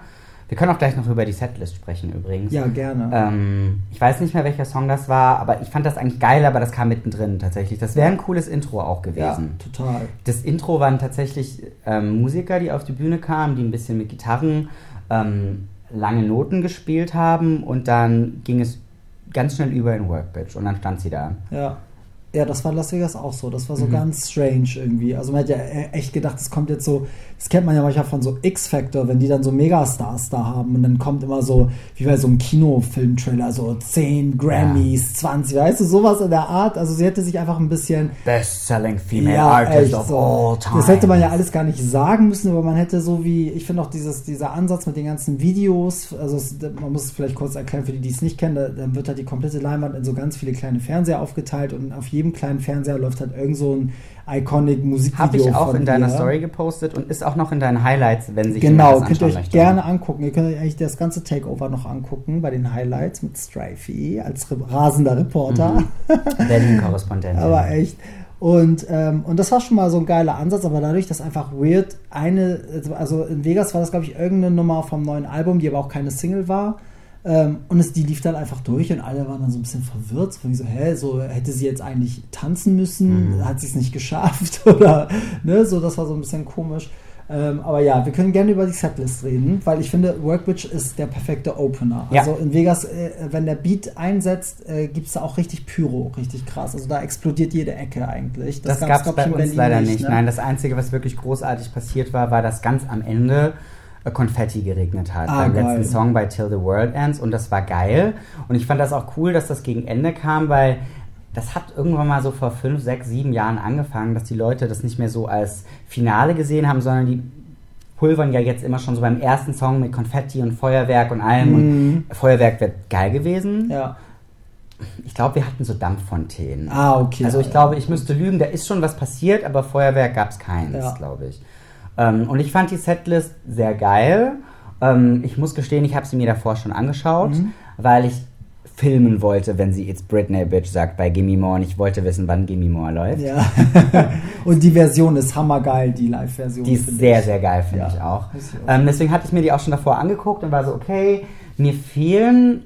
Wir können auch gleich noch über die Setlist sprechen übrigens. Ja, gerne. Ähm, ich weiß nicht mehr, welcher Song das war, aber ich fand das eigentlich geil, aber das kam mittendrin tatsächlich. Das wäre ein cooles Intro auch gewesen. Ja, total. Das Intro waren tatsächlich ähm, Musiker, die auf die Bühne kamen, die ein bisschen mit Gitarren ähm, lange Noten gespielt haben und dann ging es ganz schnell über in Workbench und dann stand sie da. Ja. Ja, das war Las Vegas auch so. Das war so mhm. ganz strange irgendwie. Also man hat ja e-, echt gedacht, es kommt jetzt so, das kennt man ja manchmal von so X-Factor, wenn die dann so Megastars da haben und dann kommt immer so, wie bei so einem Kinofilm-Trailer, so 10 Grammys, ja. 20, weißt du, sowas in der Art. Also sie hätte sich einfach ein bisschen... Best-selling Female ja, Artist of so. all time. Das hätte man ja alles gar nicht sagen müssen, aber man hätte so wie, ich finde auch dieses, dieser Ansatz mit den ganzen Videos, also es, man muss es vielleicht kurz erklären für die, die es nicht kennen, da, dann wird halt die komplette Leinwand in so ganz viele kleine Fernseher aufgeteilt und auf jedem kleinen Fernseher läuft halt irgend so ein iconic Musikvideo Habe ich auch in deiner Story gepostet und ist auch noch in deinen Highlights, wenn sich Genau, könnt ihr euch möchte. gerne angucken. Ihr könnt euch eigentlich das ganze Takeover noch angucken bei den Highlights mit Strifey als rasender Reporter. Mhm. [laughs] Berlin-Korrespondent. Aber echt. Und, ähm, und das war schon mal so ein geiler Ansatz, aber dadurch, dass einfach Weird eine, also in Vegas war das, glaube ich, irgendeine Nummer vom neuen Album, die aber auch keine Single war. Ähm, und es, die lief dann einfach durch und alle waren dann so ein bisschen verwirrt. Von so, hä, so hätte sie jetzt eigentlich tanzen müssen, mhm. hat sie es nicht geschafft [laughs] oder, ne, so, das war so ein bisschen komisch. Ähm, aber ja, wir können gerne über die Setlist reden, weil ich finde, Workbridge ist der perfekte Opener. Ja. Also in Vegas, äh, wenn der Beat einsetzt, äh, gibt es da auch richtig Pyro, richtig krass. Also da explodiert jede Ecke eigentlich. Das, gab's, gab es bei uns leider nicht. ne? Nein, das Einzige, was wirklich großartig passiert war, war, dass ganz am Ende äh, Konfetti geregnet hat Ah, beim geil. letzten Song bei Till the World Ends und das war geil. Und ich fand das auch cool, dass das gegen Ende kam, weil das hat irgendwann mal so vor fünf, sechs, sieben Jahren angefangen, dass die Leute das nicht mehr so als Finale gesehen haben, sondern die pulvern ja jetzt immer schon so beim ersten Song mit Konfetti und Feuerwerk und allem. Mhm. Und Feuerwerk wäre geil gewesen. Ja. Ich glaube, wir hatten so Dampffontänen. Ah, okay. Also ich Ja, glaube, ich müsste lügen, da ist schon was passiert, aber Feuerwerk gab es keins, Ja. glaube ich. Ähm, und ich fand die Setlist sehr geil. Ähm, ich muss gestehen, ich habe sie mir davor schon angeschaut, Mhm. weil ich filmen wollte, wenn sie jetzt Britney Bitch sagt bei Gimme More und ich wollte wissen, wann Gimme More läuft. Ja. [laughs] Und die Version ist hammergeil, die Live-Version. Die ist sehr, ich. sehr geil, finde Ja, ich auch. Ähm, deswegen hatte ich mir die auch schon davor angeguckt und war so, okay, mir fehlen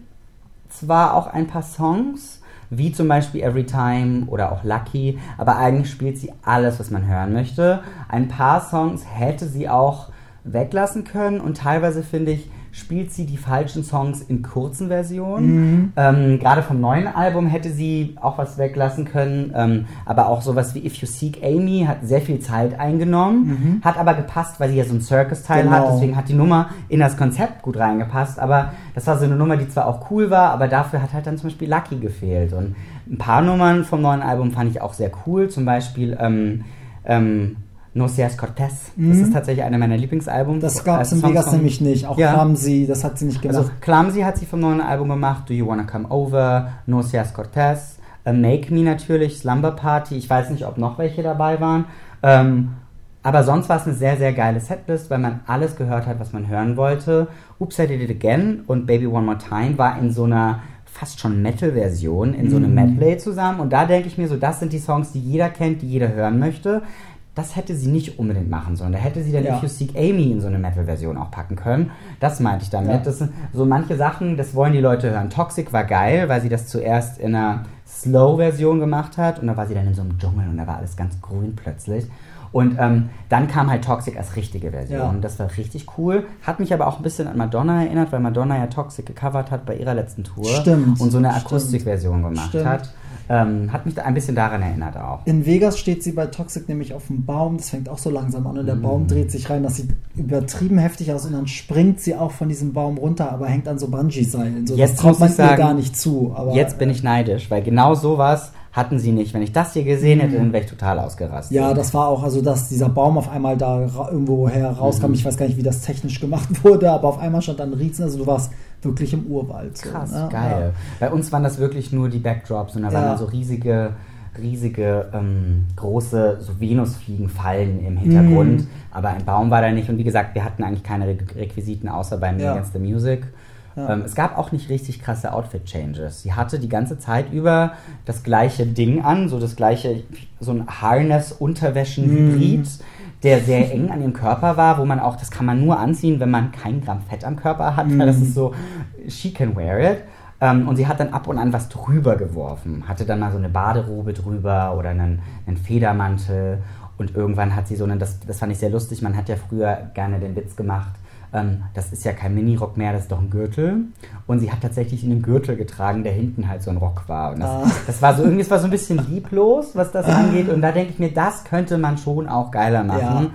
zwar auch ein paar Songs, wie zum Beispiel Every Time oder auch Lucky, aber eigentlich spielt sie alles, was man hören möchte. Ein paar Songs hätte sie auch weglassen können und teilweise finde ich, spielt sie die falschen Songs in kurzen Versionen. Ähm, Gerade vom neuen Album hätte sie auch was weglassen können, ähm, aber auch sowas wie If You Seek Amy hat sehr viel Zeit eingenommen, hat aber gepasst, weil sie ja so einen Circus-Teil hat, Genau. deswegen hat die Nummer in das Konzept gut reingepasst, aber das war so eine Nummer, die zwar auch cool war, aber dafür hat halt dann zum Beispiel Lucky gefehlt. Und ein paar Nummern vom neuen Album fand ich auch sehr cool, zum Beispiel ähm, ähm, No Seas Cortez, das ist tatsächlich einer meiner Lieblingsalben. Mhm. Das äh, gab es in Songs Vegas von- nämlich nicht. Auch Ja. Clumsy, das hat sie nicht gemacht. Also Clumsy hat sie vom neuen Album gemacht, Do You Wanna Come Over, No Seas Cortez, äh, Make Me natürlich, Slumber Party, ich weiß nicht, ob noch welche dabei waren. Ähm, aber sonst war es eine sehr, sehr geile Setlist, weil man alles gehört hat, was man hören wollte. Oops, I Did It Again und Baby One More Time war in so einer fast schon Metal-Version, in so einem Medley zusammen. Und da denke ich mir so, das sind die Songs, die jeder kennt, die jeder hören möchte. Das hätte sie nicht unbedingt machen sollen. Da hätte sie dann Ja. If You Seek Amy in so eine Metal-Version auch packen können. Das meinte ich damit. Ja. Das sind so manche Sachen, das wollen die Leute hören. Toxic war geil, weil sie das zuerst in einer Slow-Version gemacht hat und da war sie dann in so einem Dschungel und da war alles ganz grün plötzlich. Und ähm, dann kam halt Toxic als richtige Version. Ja. Das war richtig cool. Hat mich aber auch ein bisschen an Madonna erinnert, weil Madonna ja Toxic gecovert hat bei ihrer letzten Tour. Stimmt, Und so eine. Akustikversion gemacht Stimmt. hat. Ähm, hat mich da ein bisschen daran erinnert auch. In Vegas steht sie bei Toxic nämlich auf dem Baum. Das fängt auch so langsam an und der Mhm. Baum dreht sich rein. Das sieht übertrieben heftig aus und dann springt sie auch von diesem Baum runter, aber hängt an so Bungee-Seilen. So, Jetzt das traut man sagen, gar nicht zu. Aber, Jetzt bin ich neidisch, weil genau sowas hatten sie nicht. Wenn ich das hier gesehen hätte, dann wäre ich total ausgerastet. Ja, das war auch, also dass dieser Baum auf einmal da irgendwo her rauskam. Mhm. Ich weiß gar nicht, wie das technisch gemacht [laughs] wurde, aber auf einmal stand dann Riezen. Also du warst wirklich im Urwald. So, Krass, ne? geil. Bei uns waren das wirklich nur die Backdrops und da Ja. waren so riesige, riesige, ähm, große so Venusfliegenfallen im Hintergrund. Mhm. Aber ein Baum war da nicht und wie gesagt, wir hatten eigentlich keine Re Requisiten außer bei Me Ja. Against the Music. Ja. Ähm, es gab auch nicht richtig krasse Outfit-Changes. Sie hatte die ganze Zeit über das gleiche Ding an, so das gleiche, so ein Harness-Unterwäschen-Hybrid, der sehr eng an ihrem Körper war, wo man auch, das kann man nur anziehen, wenn man kein Gramm Fett am Körper hat, weil das ist so, she can wear it. Ähm, und sie hat dann ab und an was drüber geworfen, hatte dann mal so eine Baderobe drüber oder einen, einen Federmantel und irgendwann hat sie so einen, das, das fand ich sehr lustig, man hat ja früher gerne den Witz gemacht, ähm, das ist ja kein Minirock mehr, das ist doch ein Gürtel. Und sie hat tatsächlich einen Gürtel getragen, der hinten halt so ein Rock war. Und das, Ah. das war so irgendwie, es war so ein bisschen lieblos, was das [laughs] angeht. Und da denke ich mir, das könnte man schon auch geiler machen. Ja.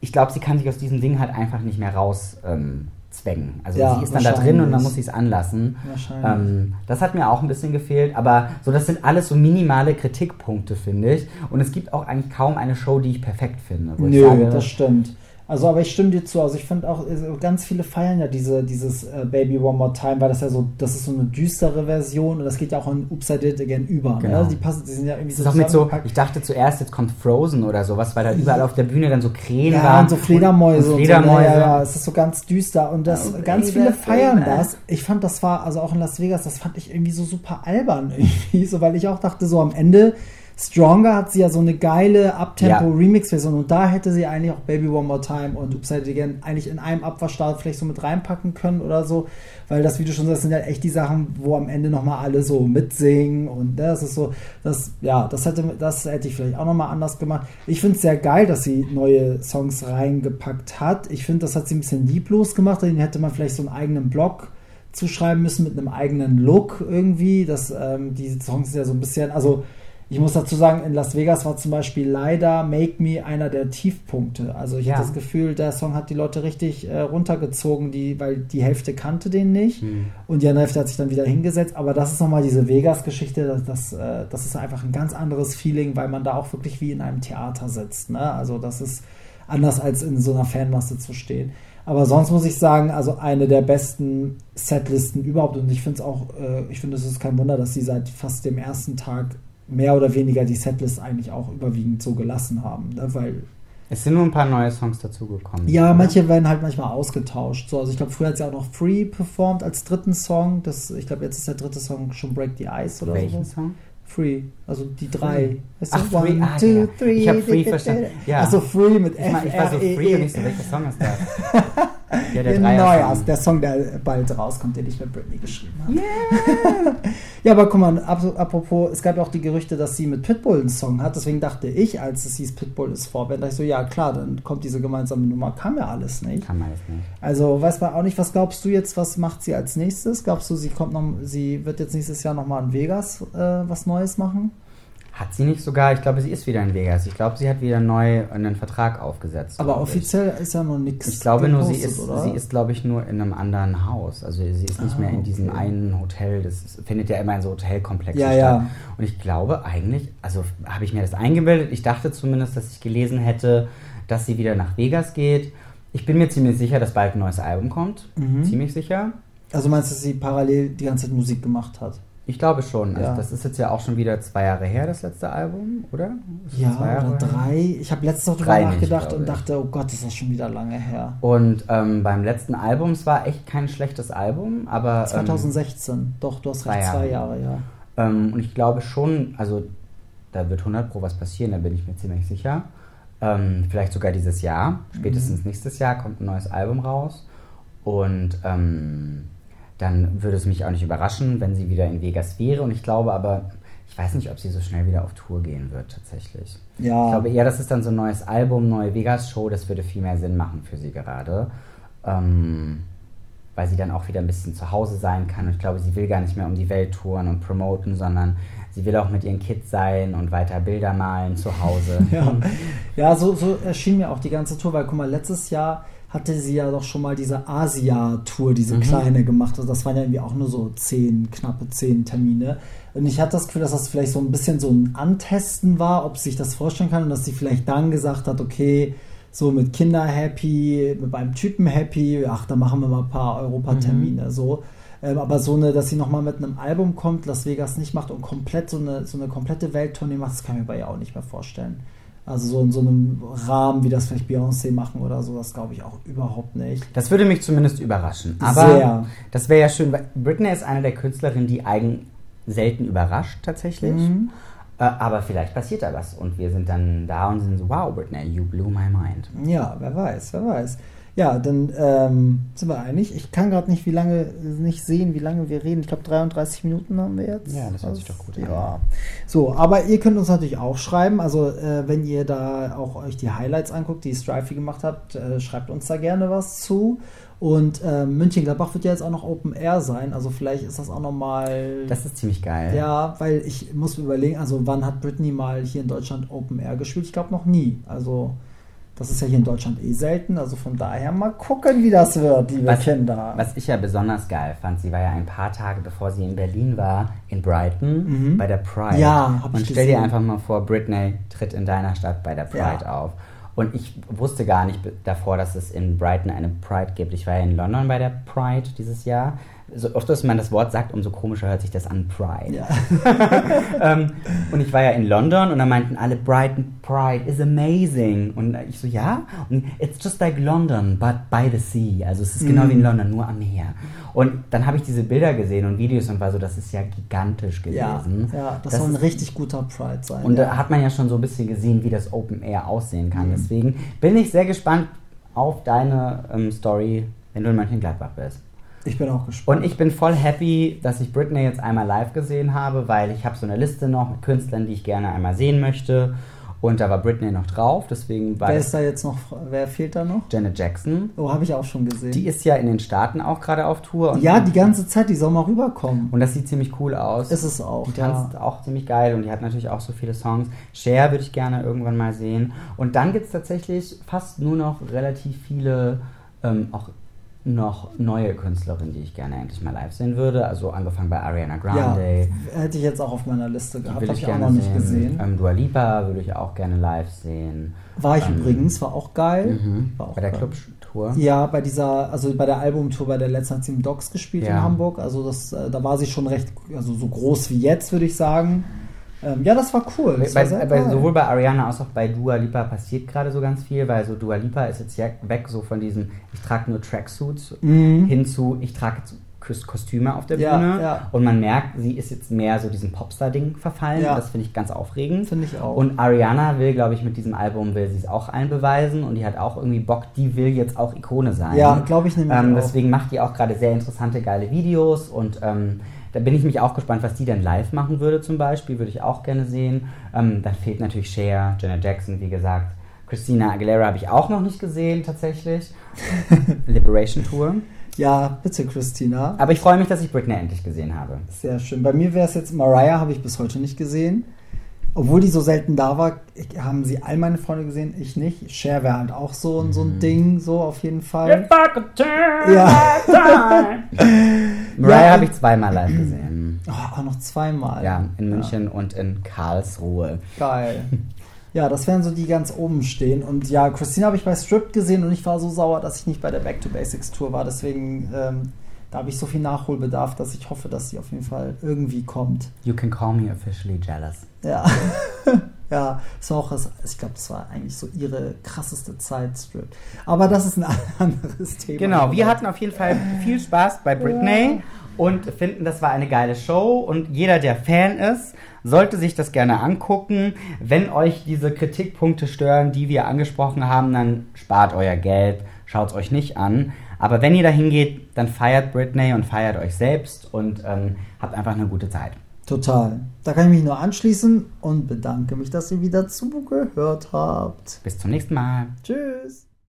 Ich glaube, sie kann sich aus diesem Ding halt einfach nicht mehr raus ähm, zwängen. Also Ja, sie ist dann da drin und dann muss sie es anlassen. Ähm, das hat mir auch ein bisschen gefehlt, aber so das sind alles so minimale Kritikpunkte, finde ich. Und es gibt auch eigentlich kaum eine Show, die ich perfekt finde. Nö, sage, das stimmt. Also, aber ich stimme dir zu. Also, ich finde auch, also, ganz viele feiern ja diese, dieses äh, Baby One More Time, weil das ja so, das ist so eine düstere Version und das geht ja auch in Oops, I Did It Again über. Genau. Ne? Die passen, die sind ja irgendwie so ist auch mit so, ich dachte zuerst, jetzt kommt Frozen oder sowas, weil da überall auf der Bühne dann so Krähen Ja, waren. und so Fledermäuse. Und, Und Fledermäuse. So, ja, ja, es ist so ganz düster und das Oh, ganz viele feiern Baby. das. Ich fand, das war, also auch in Las Vegas, das fand ich irgendwie so super albern [laughs] irgendwie, so, weil ich auch dachte, so am Ende Stronger hat sie ja so eine geile Uptempo-Remix-Version und da hätte sie eigentlich auch Baby One More Time und Did Again eigentlich in einem Abwaschstart vielleicht so mit reinpacken können oder so, weil das, wie du schon sagst, sind halt echt die Sachen, wo am Ende nochmal alle so mitsingen und ne, das ist so, das, ja, das hätte, das hätte ich vielleicht auch nochmal anders gemacht. Ich finde es sehr geil, dass sie neue Songs reingepackt hat. Ich finde, das hat sie ein bisschen lieblos gemacht, den hätte man vielleicht so einen eigenen Blog zuschreiben müssen mit einem eigenen Look irgendwie. Das, ähm, die Songs ja so ein bisschen, also ich muss dazu sagen, in Las Vegas war zum Beispiel leider Make Me einer der Tiefpunkte. Also ich Ja. habe das Gefühl, der Song hat die Leute richtig äh, runtergezogen, die, weil die Hälfte kannte den nicht Hm. und die andere Hälfte hat sich dann wieder hingesetzt. Aber das ist nochmal diese Vegas-Geschichte, das, das, äh, das ist einfach ein ganz anderes Feeling, weil man da auch wirklich wie in einem Theater sitzt. Ne? Also das ist anders als in so einer Fanmasse zu stehen. Aber sonst muss ich sagen, also eine der besten Setlisten überhaupt. Und ich finde es auch, äh, ich finde, es ist kein Wunder, dass sie seit fast dem ersten Tag mehr oder weniger die Setlist eigentlich auch überwiegend so gelassen haben. Ne? Weil, Es sind nur ein paar neue Songs dazugekommen. ja, oder? manche werden halt manchmal ausgetauscht. So, also ich glaube, früher hat sie auch noch Free performt als dritten Song. Das, ich glaube, jetzt ist der dritte Song schon Break the Ice oder Welchen so. Song? Free, also die drei. Weißt? Ach, Free, One, ah, two, ja. three. Ich hab Free verstanden. Ja. Also Free mit Ich, war- ich war so F-R-E-E. free und ich so, welcher Song ist das? [laughs] ja, der ja, Song. der Song, der bald rauskommt, den ich mit Britney geschrieben habe. [laughs] ja, aber guck mal, ap- apropos, es gab ja auch die Gerüchte, dass sie mit Pitbull einen Song hat. Deswegen dachte ich, als es hieß, Pitbull ist Vorband, dachte ich so, ja klar, dann kommt diese gemeinsame Nummer. Kam ja alles nicht. Kann man das nicht. Also weiß man auch nicht, was glaubst du jetzt, was macht sie als nächstes? Glaubst du, sie kommt noch, sie wird jetzt nächstes Jahr nochmal in Vegas äh, was Neues machen? Hat sie nicht sogar, ich glaube, sie ist wieder in Vegas. Ich glaube, sie hat wieder neu einen Vertrag aufgesetzt. Aber glaub ich. offiziell ist ja noch nichts. Ich glaube nur, sie ist, oder? sie ist, glaube ich, nur in einem anderen Haus. Also sie ist nicht Ah, mehr in diesem okay. einen Hotel. Das ist, findet ja immer in so Hotelkomplexen Ja, statt. ja. Und ich glaube eigentlich, also habe ich mir das eingebildet. Ich dachte zumindest, dass ich gelesen hätte, dass sie wieder nach Vegas geht. Ich bin mir ziemlich sicher, dass bald ein neues Album kommt. Mhm. Ziemlich sicher. Also meinst du, dass sie parallel die ganze Zeit Musik gemacht hat? Ich glaube schon. Also Ja. das ist jetzt ja auch schon wieder zwei Jahre her, das letzte Album, oder? Ja, zwei Jahre oder her? drei. Ich habe letztens noch drüber nachgedacht und dachte, oh Gott, ist das schon wieder lange her. Und ähm, beim letzten Album, es war echt kein schlechtes Album, aber. ähm, 2016, doch, du hast zwei recht, zwei Jahre. Jahre, ja. Ähm, und ich glaube schon, also da wird 100 Pro was passieren, da bin ich mir ziemlich sicher. Ähm, vielleicht sogar dieses Jahr, spätestens Mhm. nächstes Jahr kommt ein neues Album raus. Und ähm, dann würde es mich auch nicht überraschen, wenn sie wieder in Vegas wäre. Und ich glaube aber, ich weiß nicht, ob sie so schnell wieder auf Tour gehen wird, tatsächlich. Ja. Ich glaube eher, das ist dann so ein neues Album, neue Vegas-Show, das würde viel mehr Sinn machen für sie gerade. Ähm, weil sie dann auch wieder ein bisschen zu Hause sein kann. Und ich glaube, sie will gar nicht mehr um die Welt touren und promoten, sondern sie will auch mit ihren Kids sein und weiter Bilder malen zu Hause. [laughs] Ja, ja so, so erschien mir auch die ganze Tour, weil guck mal, letztes Jahr hatte sie ja doch schon mal diese Asia-Tour, diese Mhm. kleine gemacht. Also das waren ja irgendwie auch nur so zehn, knappe zehn Termine. Und ich hatte das Gefühl, dass das vielleicht so ein bisschen so ein Antesten war, ob sie sich das vorstellen kann und dass sie vielleicht dann gesagt hat, okay, so mit Kinder happy, mit meinem Typen happy, ach, dann machen wir mal ein paar Europatermine, so. Ähm, aber so eine, dass sie nochmal mit einem Album kommt, Las Vegas nicht macht und komplett so eine, so eine komplette Welttournee macht, das kann ich mir bei ihr auch nicht mehr vorstellen. Also so in so einem Rahmen, wie das vielleicht Beyoncé machen oder so, das glaube ich auch überhaupt nicht. Das würde mich zumindest überraschen. Aber Sehr. das wäre ja schön, weil Britney ist eine der Künstlerinnen, die eigen selten überrascht tatsächlich. Mhm. Äh, aber vielleicht passiert da was und wir sind dann da und sind so, wow, Britney, you blew my mind. Ja, wer weiß, wer weiß. Ja, dann ähm, sind wir einig. Ich kann gerade nicht, wie lange, nicht sehen, wie lange wir reden. Ich glaube, 33 Minuten haben wir jetzt. Ja, das hört sich doch gut an. Ja. So, aber ihr könnt uns natürlich auch schreiben. Also, äh, wenn ihr da auch euch die Highlights anguckt, die Strifey gemacht habt, äh, schreibt uns da gerne was zu. Und äh, München-Gladbach wird ja jetzt auch noch Open Air sein. Also, vielleicht ist das auch nochmal. Das ist ziemlich geil. Ja, weil ich muss mir überlegen, also wann hat Britney mal hier in Deutschland Open Air gespielt? Ich glaube noch nie. Also das ist ja hier in Deutschland eh selten. Also von daher mal gucken, wie das wird, liebe Was, Kinder. was ich ja besonders geil fand, sie war ja ein paar Tage bevor sie in Berlin war, in Brighton Mhm. bei der Pride. Ja, hab ich Und stell dir gesehen. einfach mal vor, Britney tritt in deiner Stadt bei der Pride Ja. auf. Und ich wusste gar nicht davor, dass es in Brighton eine Pride gibt. Ich war ja in London bei der Pride dieses Jahr. So oft, dass man das Wort sagt, umso komischer hört sich das an, Pride. Ja. [laughs] ähm, und ich war ja in London und da meinten alle, Brighton Pride is amazing. Und ich so, ja? Und it's just like London, but by the sea. Also es ist genau Mhm. wie in London, nur am Meer. Und dann habe ich diese Bilder gesehen und Videos und war so, das ist ja gigantisch Ja, gewesen. ja, das, Das soll ein richtig guter Pride sein. Und ja. da hat man ja schon so ein bisschen gesehen, wie das Open Air aussehen Mhm. kann. Deswegen bin ich sehr gespannt auf deine ähm, Story, wenn du in Mönchengladbach bist. Ich bin auch gespannt. Und ich bin voll happy, dass ich Britney jetzt einmal live gesehen habe, weil ich habe so eine Liste noch mit Künstlern, die ich gerne einmal sehen möchte. Und da war Britney noch drauf, deswegen war wer ist da jetzt noch? Wer fehlt da noch? Janet Jackson. Oh, habe ich auch schon gesehen. Die ist ja in den Staaten auch gerade auf Tour. Ja, die ganze Zeit, die soll mal rüberkommen. Und das sieht ziemlich cool aus. Ist es auch, Die ja. tanzt auch ziemlich geil und die hat natürlich auch so viele Songs. Cher würde ich gerne irgendwann mal sehen. Und dann gibt es tatsächlich fast nur noch relativ viele ähm, auch noch neue Künstlerinnen, die ich gerne endlich mal live sehen würde. Also angefangen bei Ariana Ja, Grande. hätte ich jetzt auch auf meiner Liste gehabt. Habe ich ich auch noch nicht sehen. gesehen. Ähm, Dua Lipa würde ich auch gerne live sehen. War ich ähm, übrigens, war auch geil. Mhm. War auch Bei der. Clubtour. Ja, bei dieser, also bei der Albumtour, bei der letzten hat sie im Docs gespielt Ja. in Hamburg. Also das, äh, da war sie schon recht, also so groß wie jetzt, würde ich sagen. Ähm, ja, das war cool. Das bei, war bei, sowohl bei Ariana als auch bei Dua Lipa passiert gerade so ganz viel, weil so Dua Lipa ist jetzt ja weg so von diesem, ich trage nur Tracksuits Mhm. hin zu, ich trage Kostüme auf der Ja, Bühne ja. und man merkt, sie ist jetzt mehr so diesem Popstar-Ding verfallen. Ja. Das finde ich ganz aufregend. Finde ich auch. Und Ariana will, glaube ich, mit diesem Album will sie es auch allen beweisen und die hat auch irgendwie Bock, die will jetzt auch Ikone sein. Ja, glaube ich nämlich Ähm, auch. deswegen macht die auch gerade sehr interessante, geile Videos und ähm, da bin ich mich auch gespannt, was die denn live machen würde zum Beispiel, würde ich auch gerne sehen. Ähm, dann fehlt natürlich Cher, Janet Jackson, wie gesagt. Christina Aguilera habe ich auch noch nicht gesehen, tatsächlich. [laughs] Liberation Tour. Ja, bitte, Christina. Aber ich freue mich, dass ich Britney endlich gesehen habe. Sehr schön. Bei mir wäre es jetzt Mariah, habe ich bis heute nicht gesehen. Obwohl die so selten da war, ich, haben sie all meine Freunde gesehen, ich nicht. Cher wäre halt auch so, ein- so Mhm. ein Ding, so auf jeden Fall. If I could turn Ja. [laughs] Mariah Ja. habe ich zweimal live gesehen. Oh, auch noch zweimal. Ja, in München und in Karlsruhe. Geil. [laughs] Ja, das wären so die ganz oben stehen. Und ja, Christina habe ich bei Stripped gesehen und ich war so sauer, dass ich nicht bei der Back to Basics Tour war. Deswegen, ähm, da habe ich so viel Nachholbedarf, dass ich hoffe, dass sie auf jeden Fall irgendwie kommt. You can call me officially jealous. Ja. [laughs] ja, es war auch, das, ich glaube, das war eigentlich so ihre krasseste Zeit, Stripped. Aber das ist ein [laughs] anderes Thema. Genau, wir hatten auf jeden Fall viel Spaß bei Britney und finden, das war eine geile Show und jeder, der Fan ist, sollte sich das gerne angucken. Wenn euch diese Kritikpunkte stören, die wir angesprochen haben, dann spart euer Geld, schaut es euch nicht an. Aber wenn ihr da hingeht, dann feiert Britney und feiert euch selbst und ähm, habt einfach eine gute Zeit. Total. Da kann ich mich nur anschließen und bedanke mich, dass ihr wieder zugehört habt. Bis zum nächsten Mal. Tschüss.